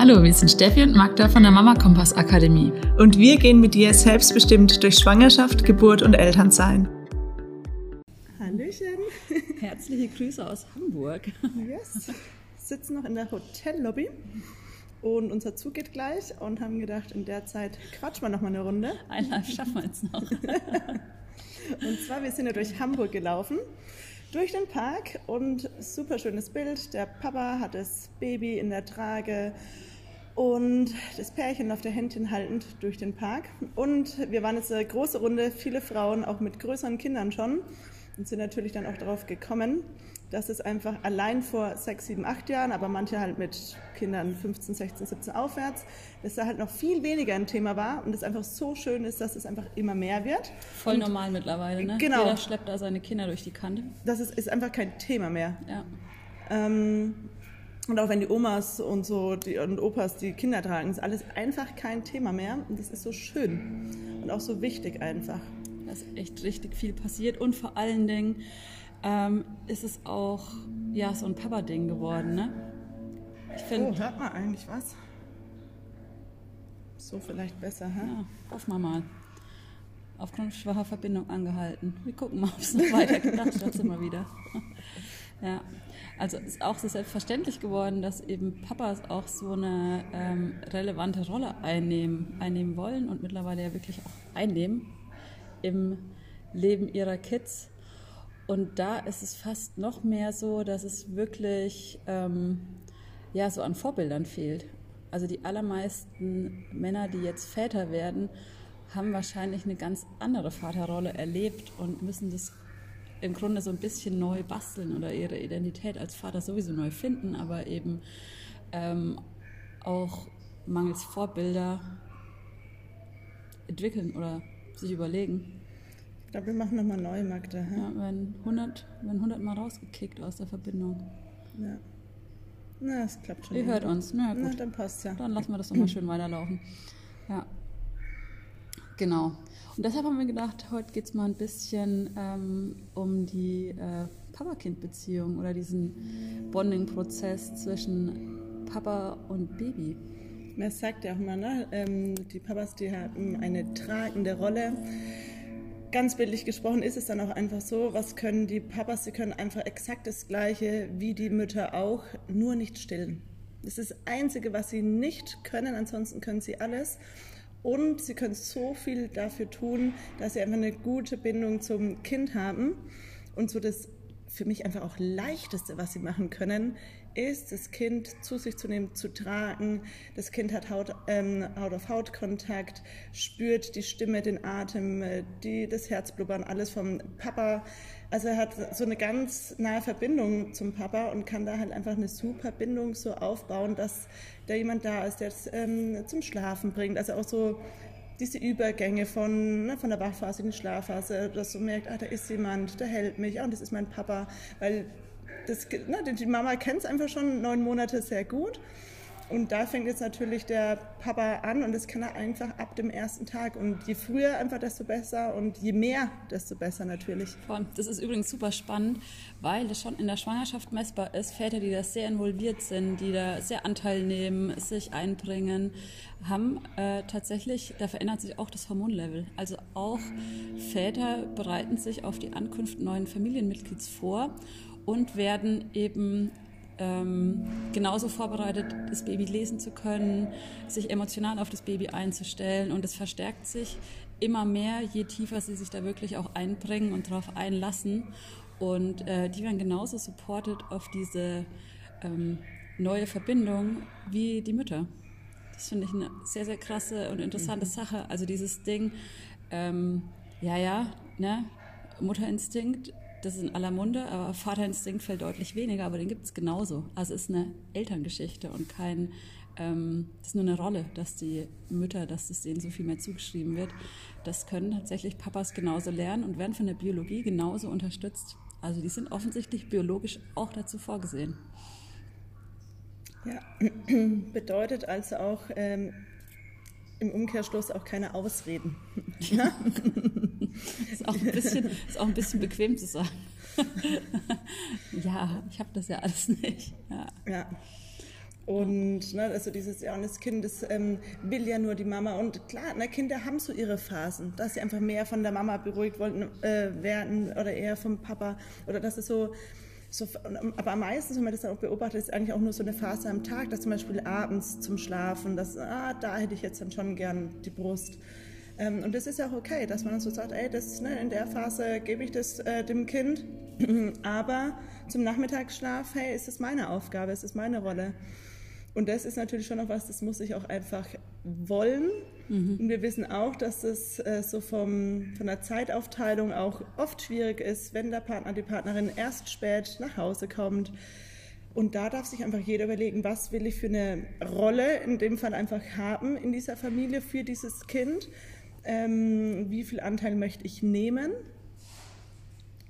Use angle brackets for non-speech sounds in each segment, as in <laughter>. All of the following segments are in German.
Hallo, wir sind Steffi und Magda von der Mama Kompass Akademie. Und wir gehen mit dir selbstbestimmt durch Schwangerschaft, Geburt und Elternsein. Hallöchen. <laughs> Herzliche Grüße aus Hamburg. Yes. Sitzen noch in der Hotellobby und unser Zug geht gleich und haben gedacht, in der Zeit quatschen wir noch mal eine Runde. Ein Live schaffen wir jetzt noch. <laughs> und zwar, wir sind ja durch Hamburg gelaufen durch den Park und super schönes Bild. Der Papa hat das Baby in der Trage und das Pärchen auf der Händchen haltend durch den Park. Und wir waren jetzt eine große Runde, viele Frauen, auch mit größeren Kindern schon und sind natürlich dann auch darauf gekommen, dass es einfach allein vor sechs, sieben, acht Jahren, aber manche halt mit Kindern 15, 16, 17 aufwärts, dass da halt noch viel weniger ein Thema war und es einfach so schön ist, dass es einfach immer mehr wird. Voll und normal mittlerweile, ne? Genau. Jeder schleppt da seine Kinder durch die Kante. Das ist, ist einfach kein Thema mehr. Ja. Ähm, und auch wenn die Omas und so die, und Opas die Kinder tragen, ist alles einfach kein Thema mehr. Und das ist so schön und auch so wichtig einfach. Da ist echt richtig viel passiert und vor allen Dingen ähm, ist es auch ja, so ein Papa-Ding geworden. Ne? Ich find, oh, hört man eigentlich was? So vielleicht besser, hä? Ja, hoffen wir mal. Aufgrund schwacher Verbindung angehalten. Wir gucken mal, <laughs> ob es noch weiter gedacht hat, immer wieder. <laughs> ja, also ist auch so selbstverständlich geworden, dass eben Papas auch so eine ähm, relevante Rolle einnehmen, einnehmen wollen und mittlerweile ja wirklich auch einnehmen im Leben ihrer Kids. Und da ist es fast noch mehr so, dass es wirklich ähm, ja, so an Vorbildern fehlt. Also die allermeisten Männer, die jetzt Väter werden, haben wahrscheinlich eine ganz andere Vaterrolle erlebt und müssen das im Grunde so ein bisschen neu basteln oder ihre Identität als Vater sowieso neu finden, aber eben ähm, auch mangels Vorbilder entwickeln oder sich überlegen. Ich glaube, wir machen nochmal neu, Magda. Ja, wenn 100, wenn 100 Mal rausgekickt aus der Verbindung. Ja. Na, das klappt schon. Ihr hört uns. Na gut. Na, dann passt ja. Dann lassen wir das nochmal schön weiterlaufen. Ja. Genau. Und deshalb haben wir gedacht, heute geht es mal ein bisschen ähm, um die äh, Papa-Kind-Beziehung oder diesen Bonding-Prozess zwischen Papa und Baby. Man sagt ja auch immer, ne? Ähm, die Papas, die haben eine tragende Rolle ganz bildlich gesprochen ist es dann auch einfach so, was können die Papas, sie können einfach exakt das Gleiche wie die Mütter auch, nur nicht stillen. Das ist das Einzige, was sie nicht können, ansonsten können sie alles. Und sie können so viel dafür tun, dass sie einfach eine gute Bindung zum Kind haben. Und so das für mich einfach auch leichteste, was sie machen können, ist, das Kind zu sich zu nehmen, zu tragen. Das Kind hat Haut, ähm, Haut auf Haut Kontakt, spürt die Stimme, den Atem, die, das Herzblubbern, alles vom Papa. Also er hat so eine ganz nahe Verbindung zum Papa und kann da halt einfach eine super Bindung so aufbauen, dass da jemand da ist, der es ähm, zum Schlafen bringt. Also auch so diese Übergänge von, ne, von der Wachphase in die Schlafphase, dass du merkst, ah, da ist jemand, der hält mich, ah, und das ist mein Papa, weil das, ne, die Mama kennt es einfach schon neun Monate sehr gut. Und da fängt jetzt natürlich der Papa an und das kann er einfach ab dem ersten Tag. Und je früher einfach, desto besser und je mehr, desto besser natürlich. Das ist übrigens super spannend, weil das schon in der Schwangerschaft messbar ist. Väter, die da sehr involviert sind, die da sehr Anteil nehmen, sich einbringen, haben äh, tatsächlich, da verändert sich auch das Hormonlevel. Also auch Väter bereiten sich auf die Ankunft neuen Familienmitglieds vor und werden eben ähm, genauso vorbereitet, das Baby lesen zu können, sich emotional auf das Baby einzustellen. Und es verstärkt sich immer mehr, je tiefer sie sich da wirklich auch einbringen und darauf einlassen. Und äh, die werden genauso supported auf diese ähm, neue Verbindung wie die Mütter. Das finde ich eine sehr, sehr krasse und interessante mhm. Sache. Also dieses Ding, ähm, ja, ja, ne, Mutterinstinkt das ist in aller Munde, aber Vaterinstinkt fällt deutlich weniger, aber den gibt es genauso. Also es ist eine Elterngeschichte und kein, ähm, das ist nur eine Rolle, dass die Mütter, dass es denen so viel mehr zugeschrieben wird. Das können tatsächlich Papas genauso lernen und werden von der Biologie genauso unterstützt. Also die sind offensichtlich biologisch auch dazu vorgesehen. Ja, <clears throat> bedeutet also auch ähm, im Umkehrschluss auch keine Ausreden. <laughs> ist, auch ein bisschen, ist auch ein bisschen bequem zu sagen. <laughs> ja, ich habe das ja alles nicht. Ja. ja. Und ne, also dieses, ja, und das Kind das, ähm, will ja nur die Mama. Und klar, ne, Kinder haben so ihre Phasen, dass sie einfach mehr von der Mama beruhigt wollten, äh, werden oder eher vom Papa. Oder dass es so, so, aber am meisten, wenn man das dann auch beobachtet, ist eigentlich auch nur so eine Phase am Tag, dass zum Beispiel abends zum Schlafen, dass, ah, da hätte ich jetzt dann schon gern die Brust. Ähm, und das ist ja auch okay, dass man dann so sagt, ey, das, ne, in der Phase gebe ich das äh, dem Kind, <clears throat> aber zum Nachmittagsschlaf, hey, ist das meine Aufgabe, ist das meine Rolle. Und das ist natürlich schon noch was, das muss ich auch einfach wollen. Mhm. Und wir wissen auch, dass das äh, so vom, von der Zeitaufteilung auch oft schwierig ist, wenn der Partner, die Partnerin erst spät nach Hause kommt. Und da darf sich einfach jeder überlegen, was will ich für eine Rolle in dem Fall einfach haben in dieser Familie für dieses Kind. Ähm, wie viel Anteil möchte ich nehmen?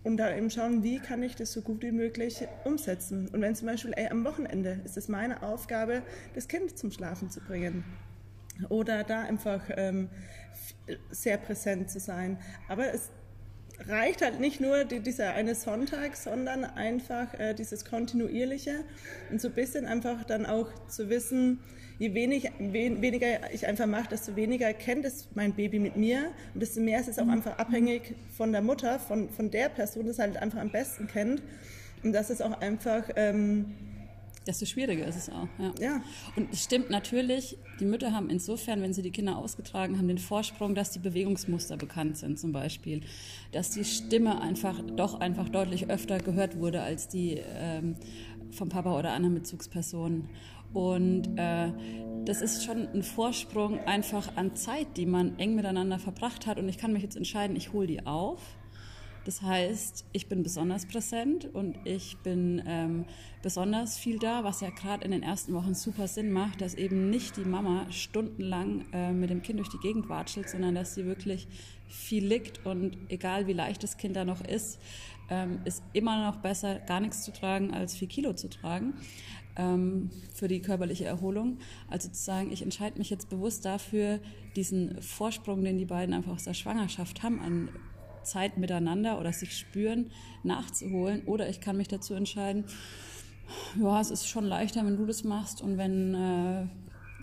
und da eben schauen, wie kann ich das so gut wie möglich umsetzen. Und wenn zum Beispiel ey, am Wochenende ist es meine Aufgabe, das Kind zum Schlafen zu bringen oder da einfach ähm, sehr präsent zu sein. Aber es reicht halt nicht nur die, dieser eine Sonntag, sondern einfach äh, dieses kontinuierliche und so ein bisschen einfach dann auch zu wissen, je wenig, wen, weniger ich einfach mache, desto weniger kennt es mein Baby mit mir und desto mehr ist es auch mhm. einfach abhängig von der Mutter, von, von der Person, die es halt einfach am besten kennt und das ist auch einfach... Ähm, desto schwieriger ist es auch. Ja. ja. Und es stimmt natürlich, die Mütter haben insofern, wenn sie die Kinder ausgetragen haben, den Vorsprung, dass die Bewegungsmuster bekannt sind zum Beispiel. Dass die Stimme einfach doch einfach deutlich öfter gehört wurde als die ähm, vom Papa oder anderen Bezugspersonen. Und äh, das ist schon ein Vorsprung einfach an Zeit, die man eng miteinander verbracht hat. Und ich kann mich jetzt entscheiden, ich hole die auf das heißt, ich bin besonders präsent und ich bin ähm, besonders viel da, was ja gerade in den ersten Wochen super Sinn macht, dass eben nicht die Mama stundenlang äh, mit dem Kind durch die Gegend watschelt, sondern dass sie wirklich viel liegt und egal wie leicht das Kind da noch ist, ähm, ist immer noch besser, gar nichts zu tragen, als vier Kilo zu tragen ähm, für die körperliche Erholung. Also zu sagen, ich entscheide mich jetzt bewusst dafür, diesen Vorsprung, den die beiden einfach aus der Schwangerschaft haben, an Zeit miteinander oder sich spüren, nachzuholen. Oder ich kann mich dazu entscheiden, ja, es ist schon leichter, wenn du das machst und wenn äh,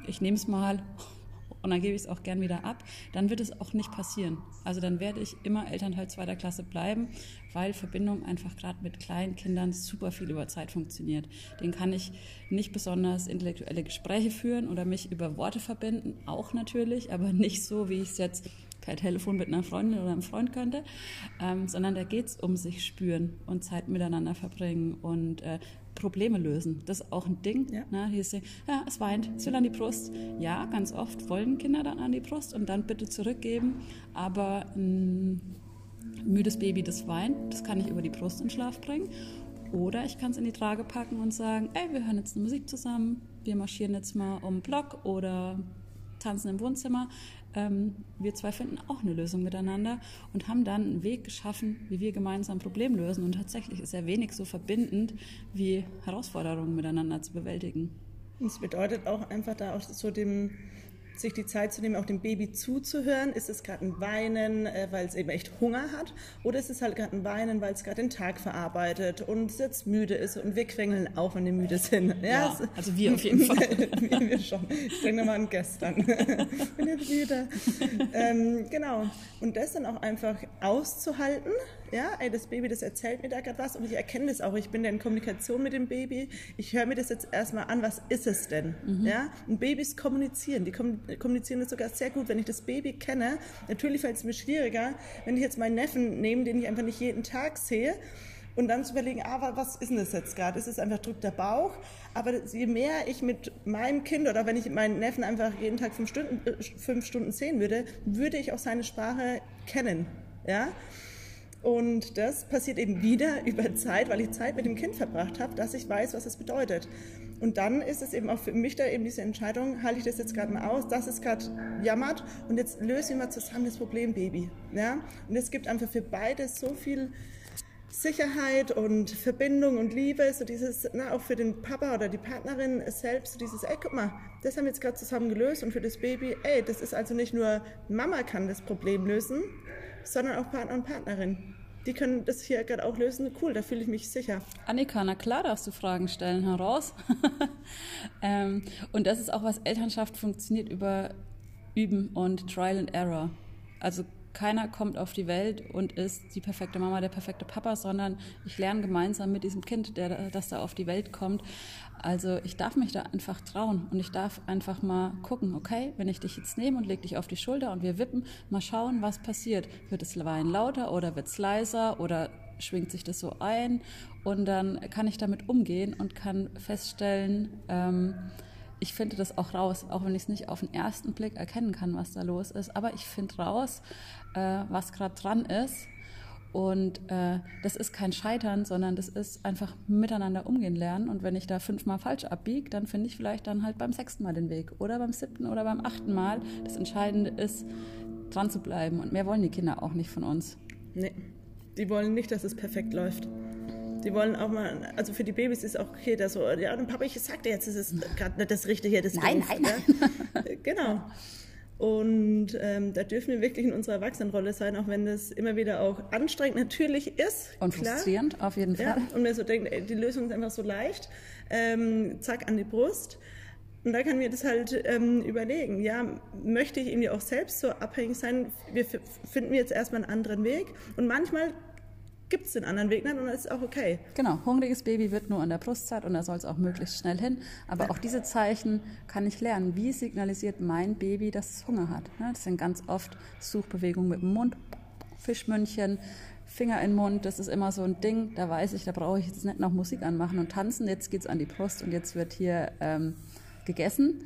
ich nehme es mal <laughs> und dann gebe ich es auch gern wieder ab, dann wird es auch nicht passieren. Also dann werde ich immer Elternteil zweiter Klasse bleiben, weil Verbindung einfach gerade mit kleinen Kindern super viel über Zeit funktioniert. Den kann ich nicht besonders intellektuelle Gespräche führen oder mich über Worte verbinden, auch natürlich, aber nicht so, wie ich es jetzt per Telefon mit einer Freundin oder einem Freund könnte, ähm, sondern da geht es um sich spüren und Zeit miteinander verbringen und äh, Probleme lösen. Das ist auch ein Ding. Ja. Ne? Hier ist, ja, es weint, es will an die Brust. Ja, ganz oft wollen Kinder dann an die Brust und dann bitte zurückgeben, aber ein müdes Baby, das weint, das kann ich über die Brust in Schlaf bringen. Oder ich kann es in die Trage packen und sagen, ey, wir hören jetzt eine Musik zusammen, wir marschieren jetzt mal um den Block oder tanzen im Wohnzimmer ähm, wir zwei finden auch eine Lösung miteinander und haben dann einen Weg geschaffen, wie wir gemeinsam ein Problem lösen. Und tatsächlich ist er wenig so verbindend, wie Herausforderungen miteinander zu bewältigen. Das bedeutet auch einfach da auch so dem sich die Zeit zu nehmen, auch dem Baby zuzuhören. Ist es gerade ein Weinen, äh, weil es eben echt Hunger hat? Oder ist es halt gerade ein Weinen, weil es gerade den Tag verarbeitet und jetzt müde ist und wir quengeln auch, wenn wir müde sind? Ja, ja also wir auf jeden Fall. <laughs> wir, wir schon. Ich denke nochmal an gestern. <laughs> bin jetzt müde. Ähm, genau. Und das dann auch einfach auszuhalten. Ja, ey, das Baby, das erzählt mir da gerade was und ich erkenne das auch. Ich bin da in Kommunikation mit dem Baby. Ich höre mir das jetzt erstmal an, was ist es denn? Mhm. Ja, und Babys kommunizieren. Die kommunizieren das sogar sehr gut, wenn ich das Baby kenne. Natürlich fällt es mir schwieriger, wenn ich jetzt meinen Neffen nehme, den ich einfach nicht jeden Tag sehe. Und dann zu überlegen, ah, was ist denn das jetzt gerade? Ist es einfach drückt der Bauch? Aber je mehr ich mit meinem Kind oder wenn ich meinen Neffen einfach jeden Tag fünf Stunden, äh, fünf Stunden sehen würde, würde ich auch seine Sprache kennen. Ja? Und das passiert eben wieder über Zeit, weil ich Zeit mit dem Kind verbracht habe, dass ich weiß, was es bedeutet. Und dann ist es eben auch für mich da eben diese Entscheidung, halte ich das jetzt gerade mal aus, das ist gerade jammert und jetzt lösen wir mal zusammen das Problem, Baby. Ja? Und es gibt einfach für beide so viel Sicherheit und Verbindung und Liebe, so dieses, na, auch für den Papa oder die Partnerin selbst, so dieses, ey, guck mal, das haben wir jetzt gerade zusammen gelöst und für das Baby, ey, das ist also nicht nur Mama kann das Problem lösen, sondern auch Partner und Partnerin. die können das hier gerade auch lösen. Cool, da fühle ich mich sicher. Annika, na klar darfst du Fragen stellen, heraus. <laughs> ähm, und das ist auch was Elternschaft funktioniert über Üben und Trial and Error. Also keiner kommt auf die Welt und ist die perfekte Mama, der perfekte Papa, sondern ich lerne gemeinsam mit diesem Kind, der, das da auf die Welt kommt. Also ich darf mich da einfach trauen und ich darf einfach mal gucken, okay, wenn ich dich jetzt nehme und leg dich auf die Schulter und wir wippen, mal schauen, was passiert. Wird es Wein lauter oder wird es leiser oder schwingt sich das so ein? Und dann kann ich damit umgehen und kann feststellen, ähm, ich finde das auch raus, auch wenn ich es nicht auf den ersten Blick erkennen kann, was da los ist. Aber ich finde raus, äh, was gerade dran ist. Und äh, das ist kein Scheitern, sondern das ist einfach miteinander umgehen lernen. Und wenn ich da fünfmal falsch abbiege, dann finde ich vielleicht dann halt beim sechsten Mal den Weg oder beim siebten oder beim achten Mal. Das Entscheidende ist, dran zu bleiben. Und mehr wollen die Kinder auch nicht von uns. Nee, die wollen nicht, dass es perfekt läuft. Die wollen auch mal, also für die Babys ist auch okay, dass so, ja, und Papa, ich sagte jetzt, es ist <laughs> gerade nicht das Richtige, das Nein, doof, nein. Ja? Genau. Und ähm, da dürfen wir wirklich in unserer Erwachsenenrolle sein, auch wenn das immer wieder auch anstrengend natürlich ist. Und klar. frustrierend, auf jeden Fall. Ja, und mir so denkt, ey, die Lösung ist einfach so leicht. Ähm, zack, an die Brust. Und da kann mir das halt ähm, überlegen, ja, möchte ich irgendwie auch selbst so abhängig sein? Wir finden jetzt erstmal einen anderen Weg. Und manchmal gibt es den anderen Weg nicht und das ist auch okay. Genau, hungriges Baby wird nur an der Brustzeit und da soll es auch möglichst schnell hin. Aber auch diese Zeichen kann ich lernen. Wie signalisiert mein Baby, dass es Hunger hat? Ne, das sind ganz oft Suchbewegungen mit dem Mund, Fischmündchen, Finger in den Mund, das ist immer so ein Ding. Da weiß ich, da brauche ich jetzt nicht noch Musik anmachen und tanzen. Jetzt geht es an die Brust und jetzt wird hier ähm, gegessen.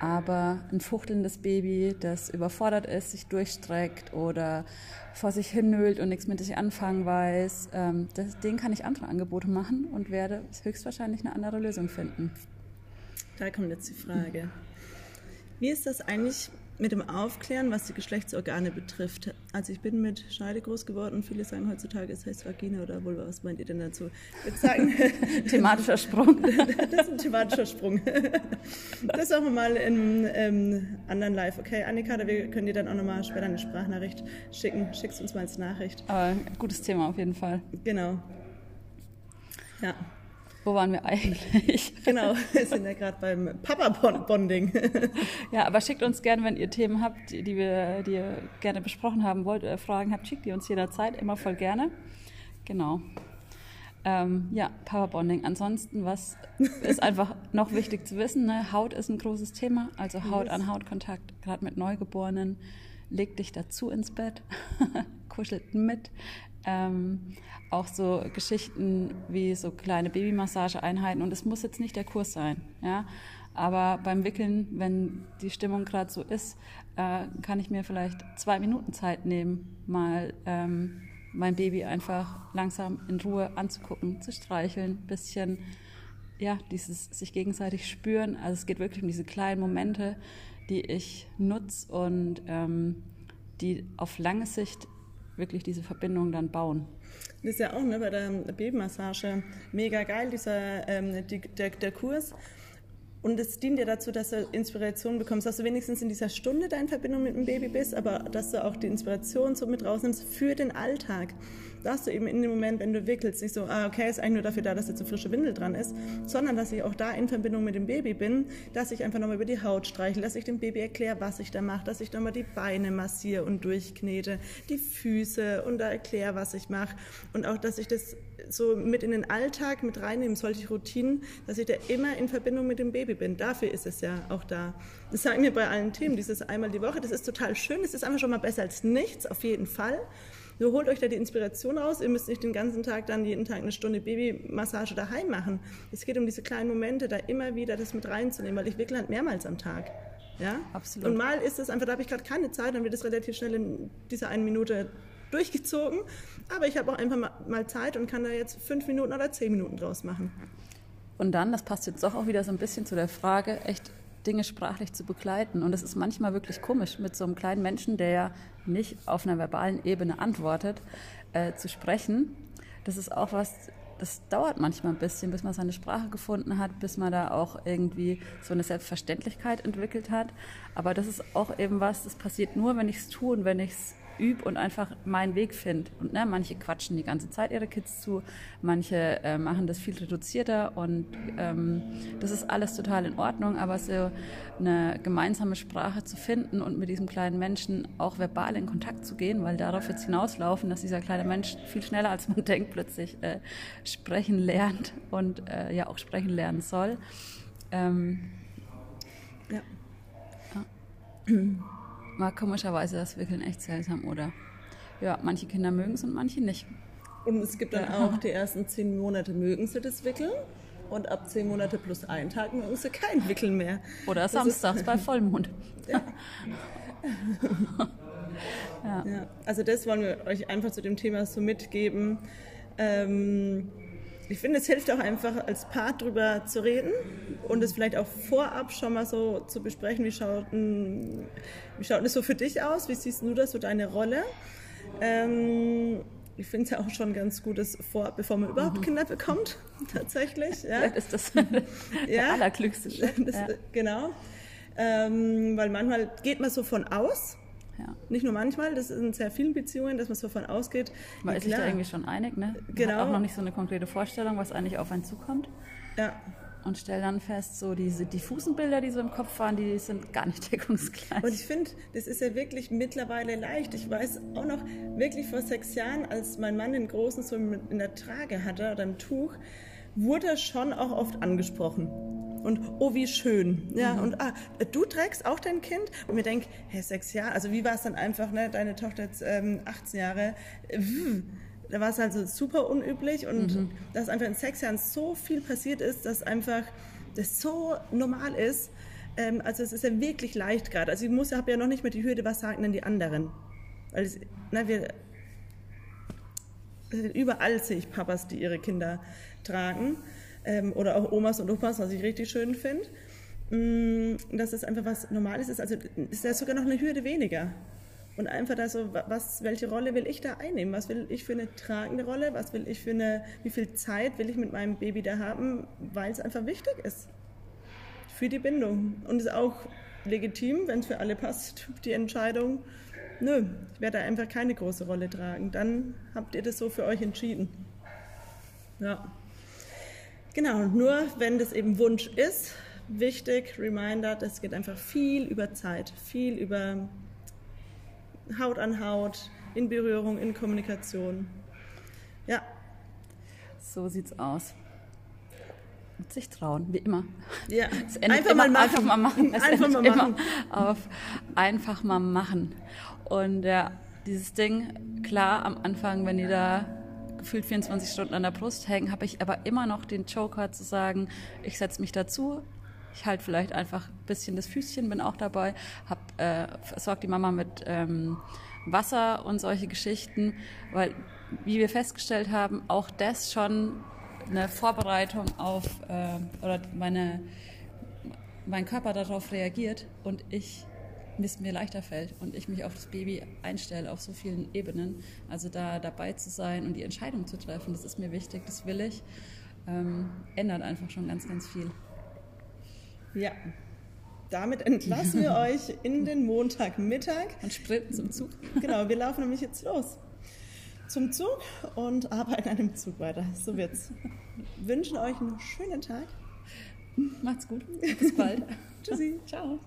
Aber ein fuchtelndes Baby, das überfordert ist, sich durchstreckt oder vor sich hinnölt und nichts mit sich anfangen weiß, ähm, das, den kann ich andere Angebote machen und werde höchstwahrscheinlich eine andere Lösung finden. Da kommt jetzt die Frage. Wie ist das eigentlich mit dem Aufklären, was die Geschlechtsorgane betrifft. Also ich bin mit Scheide groß geworden und viele sagen heutzutage, es heißt Vagina oder Vulva. Was meint ihr denn dazu? Ich würde sagen, <laughs> thematischer Sprung. <laughs> das ist ein thematischer Sprung. Das machen wir mal in ähm, anderen Live. Okay, Annika, wir können dir dann auch nochmal später eine Sprachnachricht schicken. Schickst uns mal als Nachricht. Aber gutes Thema auf jeden Fall. Genau. Ja. Wo waren wir eigentlich? <laughs> Genau, wir sind ja gerade beim Papa-Bonding. <laughs> Ja, aber schickt uns gerne, wenn ihr Themen habt, die, wir, die ihr gerne besprochen haben wollt oder Fragen habt, schickt die uns jederzeit, immer voll gerne. Genau. Ähm, ja, Papa-Bonding. Ansonsten, was <laughs> ist einfach noch wichtig zu wissen? Ne? Haut ist ein großes Thema, also Haut-an-Haut-Kontakt, gerade mit Neugeborenen. Leg dich dazu ins Bett, kuschelt mit. Ähm, auch so Geschichten wie so kleine Babymassageeinheiten und es muss jetzt nicht der Kurs sein, ja. Aber beim Wickeln, wenn die Stimmung gerade so ist, äh, kann ich mir vielleicht zwei Minuten Zeit nehmen, mal ähm, mein Baby einfach langsam in Ruhe anzugucken, zu streicheln, ein bisschen, ja, dieses sich gegenseitig spüren. Also es geht wirklich um diese kleinen Momente, die ich nutze und ähm, die auf lange Sicht wirklich diese Verbindung dann bauen. Das ist ja auch ne, bei der Babymassage mega geil, dieser, ähm, die, der, der Kurs. Und es dient ja dazu, dass du Inspiration bekommst, dass du wenigstens in dieser Stunde da in Verbindung mit dem Baby bist, aber dass du auch die Inspiration so mit rausnimmst für den Alltag. Dass du eben in dem Moment, wenn du wickelst, nicht so, ah, okay, ist eigentlich nur dafür da, dass jetzt eine frische Windel dran ist, sondern dass ich auch da in Verbindung mit dem Baby bin, dass ich einfach nochmal über die Haut streiche, dass ich dem Baby erkläre, was ich da mache, dass ich nochmal die Beine massiere und durchknete, die Füße und da erkläre, was ich mache. Und auch, dass ich das so mit in den Alltag mit reinnehme, solche Routinen, dass ich da immer in Verbindung mit dem Baby bin. Dafür ist es ja auch da. Das sagen wir bei allen Themen, dieses einmal die Woche, das ist total schön, das ist einfach schon mal besser als nichts, auf jeden Fall. Nur holt euch da die Inspiration raus. Ihr müsst nicht den ganzen Tag dann jeden Tag eine Stunde Babymassage daheim machen. Es geht um diese kleinen Momente, da immer wieder das mit reinzunehmen, weil ich wickle halt mehrmals am Tag. Ja? Absolut. Und mal ist es einfach, da habe ich gerade keine Zeit, dann wird es relativ schnell in dieser einen Minute durchgezogen. Aber ich habe auch einfach mal Zeit und kann da jetzt fünf Minuten oder zehn Minuten draus machen. Und dann, das passt jetzt doch auch wieder so ein bisschen zu der Frage, echt Dinge sprachlich zu begleiten. Und es ist manchmal wirklich komisch, mit so einem kleinen Menschen, der ja nicht auf einer verbalen Ebene antwortet, äh, zu sprechen. Das ist auch was, das dauert manchmal ein bisschen, bis man seine Sprache gefunden hat, bis man da auch irgendwie so eine Selbstverständlichkeit entwickelt hat. Aber das ist auch eben was, das passiert nur, wenn ich es tue und wenn ich es übe und einfach meinen Weg finde. Und ne, manche quatschen die ganze Zeit ihre Kids zu, manche äh, machen das viel reduzierter und ähm, das ist alles total in Ordnung, aber so eine gemeinsame Sprache zu finden und mit diesem kleinen Menschen auch verbal in Kontakt zu gehen, weil darauf jetzt hinauslaufen, dass dieser kleine Mensch viel schneller als man <laughs> denkt plötzlich äh, sprechen lernt und äh, ja auch sprechen lernen soll. Ähm, ja. ja. <clears throat> War komischerweise das Wickeln echt seltsam, oder? Ja, manche Kinder mögen es und manche nicht. Und es gibt dann ja. auch die ersten zehn Monate mögen sie das Wickeln und ab zehn Monate plus einen Tag mögen sie kein Wickeln mehr. Oder das samstags bei Vollmond. <laughs> Ja. ja. Also das wollen wir euch einfach zu dem Thema so mitgeben. Ähm, ich finde, es hilft auch einfach als Paar drüber zu reden und es vielleicht auch vorab schon mal so zu besprechen, wie schaut, wie schaut es so für dich aus, wie siehst du das, so deine Rolle. Ähm, ich finde es ja auch schon ganz gut, dass vor, bevor man überhaupt mhm. Kinder bekommt, <laughs> tatsächlich. Ja. Vielleicht ist das der <laughs> allerklügste Schritt. Das, ja. Genau. Ähm, weil manchmal geht man so von aus. Nicht nur manchmal, das ist in sehr vielen Beziehungen, dass man so davon ausgeht. Man ist sich da irgendwie schon einig, ne? Man genau. hat auch noch nicht so eine konkrete Vorstellung, was eigentlich auf einen zukommt. Ja. Und stell dann fest, so diese diffusen Bilder, die so im Kopf waren, die sind gar nicht <laughs> deckungsgleich. Und ich finde, das ist ja wirklich mittlerweile leicht. Ich weiß auch noch wirklich vor sechs Jahren, als mein Mann den Großen so in der Trage hatte oder im Tuch, wurde er schon auch oft angesprochen und oh, wie schön. Ja, mhm. und ah, du trägst auch dein Kind? Und mir denke, hey, sechs Jahre, also wie war es dann einfach, ne, deine Tochter jetzt ähm, 18 Jahre, da war es also super unüblich und mhm. dass einfach in sechs Jahren so viel passiert ist, dass einfach das so normal ist. Ähm, also es ist ja wirklich leicht gerade. Also ich muss, habe ja noch nicht mehr die Hürde, was sagen denn die anderen? Weil es, na, wir, überall sehe ich Papas, die ihre Kinder tragen ähm, oder auch Omas und Opas, was ich richtig schön finde. Mm, dass es einfach was Normales ist. Also ist da sogar noch eine Hürde weniger. Und einfach da so, was, welche Rolle will ich da einnehmen? Was will ich für eine tragende Rolle? Was will ich für eine, wie viel Zeit will ich mit meinem Baby da haben? Weil es einfach wichtig ist. Für die Bindung. Und ist auch legitim, wenn es für alle passt, <laughs> die Entscheidung. Nö, ich werde da einfach keine große Rolle tragen. Dann habt ihr das so für euch entschieden. Ja. Genau, nur wenn das eben Wunsch ist, wichtig, Reminder, das geht einfach viel über Zeit, viel über Haut an Haut, in Berührung, in Kommunikation. Ja. So sieht's aus. Und sich trauen, wie immer. Ja, <laughs> einfach mal, einfach mal machen. Es einfach mal machen. auf einfach mal machen. Und ja, dieses Ding, klar, am Anfang, wenn ihr da gefühlt 24 Stunden an der Brust hängen, habe ich aber immer noch den Joker zu sagen, ich setze mich dazu, ich halte vielleicht einfach ein bisschen das Füßchen, bin auch dabei, hab, äh, versorgt die Mama mit ähm, Wasser und solche Geschichten, weil, wie wir festgestellt haben, auch das schon eine Vorbereitung auf, äh, oder meine, mein Körper darauf reagiert und ich es mir leichter fällt und ich mich auf das Baby einstelle auf so vielen Ebenen. Also da dabei zu sein und die Entscheidung zu treffen, das ist mir wichtig, das will ich, ähm, ändert einfach schon ganz, ganz viel. Ja, damit entlassen wir <laughs> euch in den Montagmittag. Und sprinten zum Zug. Genau, wir laufen nämlich jetzt los zum Zug und arbeiten an dem Zug weiter. So wird's. Wünschen euch einen schönen Tag. Macht's gut. Bis bald. <laughs> Tschüssi. Ciao.